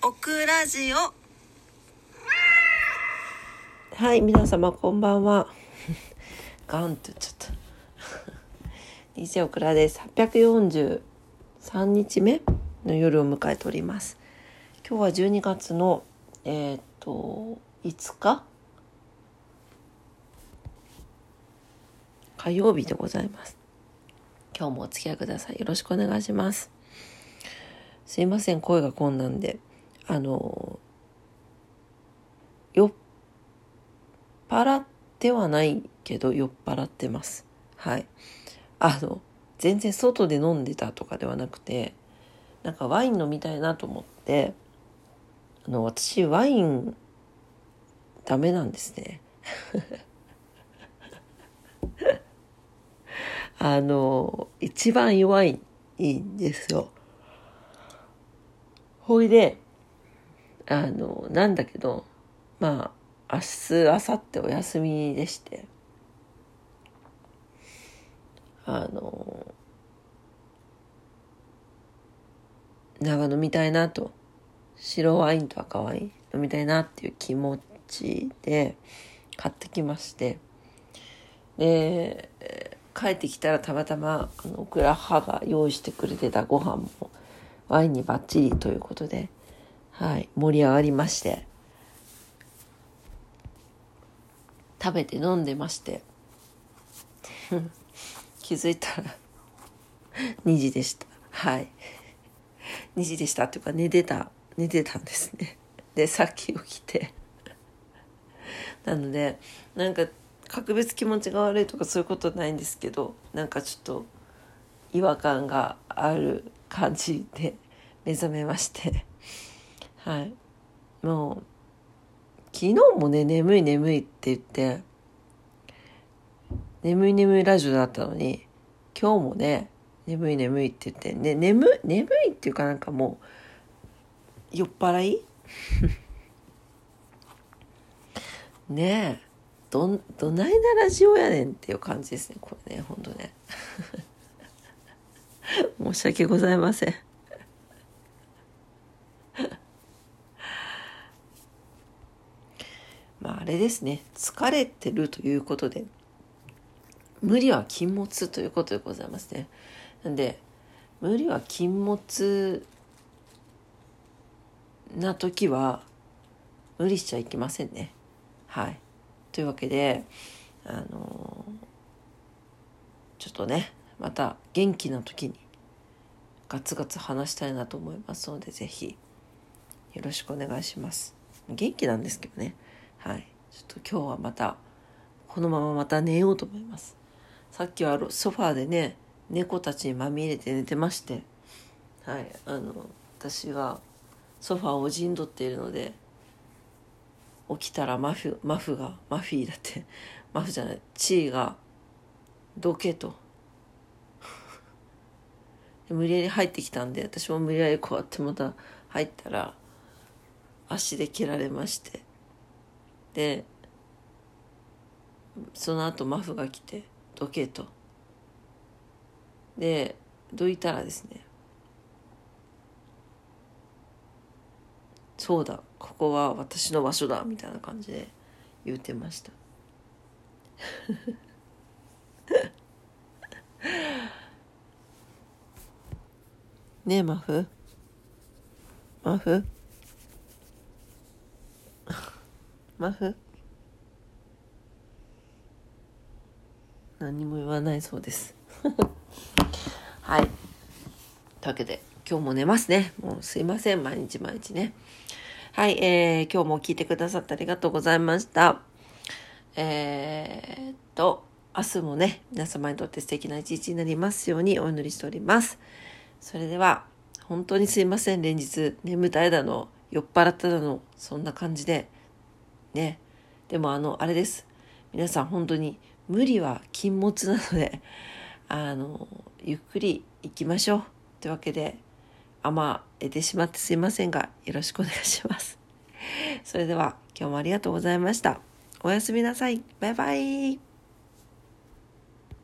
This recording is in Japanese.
オクラジオはい、皆様こんばんは。ガンって言っちゃった。DJ オクラです。843日目の夜を迎えております。今日は12月の、えーっと、5日？火曜日でございます。今日もお付き合いください。よろしくお願いします。すいません、声がこんなんで。あの、よっ払ってはないけど酔っ払ってます。はい。あの、全然外で飲んでたとかではなくて、なんかワイン飲みたいなと思って、あの、私ワインダメなんですね。あの、一番弱いんですよ。ほいで、あの、なんだけど、まあ、明日、明後日お休みでして、あの、長飲みたいなと、白ワインと赤ワイン飲みたいなっていう気持ちで買ってきまして、で、帰ってきたらたまたま、あの、オクラ母が用意してくれてたご飯もワインにバッチリということで、はい、盛り上がりまして、食べて飲んでまして。気づいたら2時でした。はい。2時でしたっていうか寝てた。寝てたんですね。でさっき起きて。なのでなんか格別気持ちが悪いとかそういうことないんですけどなんかちょっと違和感がある感じで目覚めまして。はいもう昨日もね、眠い眠いって言って、眠い眠いラジオだったのに、今日もね、眠い眠いって言って、ね、眠、眠いっていうかなんかもう、酔っ払い？ねえ、ど、どないなラジオやねんっていう感じですね、これね、ほんとね。申し訳ございません。まあ、あですね。疲れてるということで。無理は禁物ということでございますね。なんで無理は禁物な時は無理しちゃいけませんね。はい。というわけであのちょっとねまた元気な時にガツガツ話したいなと思いますのでぜひよろしくお願いします。元気なんですけどね。はい。ちょっと今日はまた、このまままた寝ようと思います。さっきはソファーでね、猫たちにまみれて寝てまして、はい。あの、私がソファーを陣取っているので、起きたらマフ、マフが、マフィーだって、マフじゃない、チーが、どけと。無理やり入ってきたんで、私も無理やりこうやってまた入ったら、足で蹴られまして、でその後マフが来て「どけ」と。でどいたらですね「そうだここは私の場所だ」みたいな感じで言うてました。ねえマフ？マフ？マフ？何も言わないそうです。はい。というわけで今日も寝ますね。もうすいません。毎日毎日ね。はいえー、今日も聞いてくださってありがとうございました。えー、っと明日もね皆様にとって素敵な一日になりますようにお祈りしております。それでは本当にすいません。連日眠たいだの酔っ払っただのそんな感じでね。でもあの、あれです。皆さん本当に無理は禁物なので、あの、ゆっくり行きましょう。というわけで、甘えてしまってすいませんが、よろしくお願いします。それでは今日もありがとうございました。おやすみなさい。バイバイ。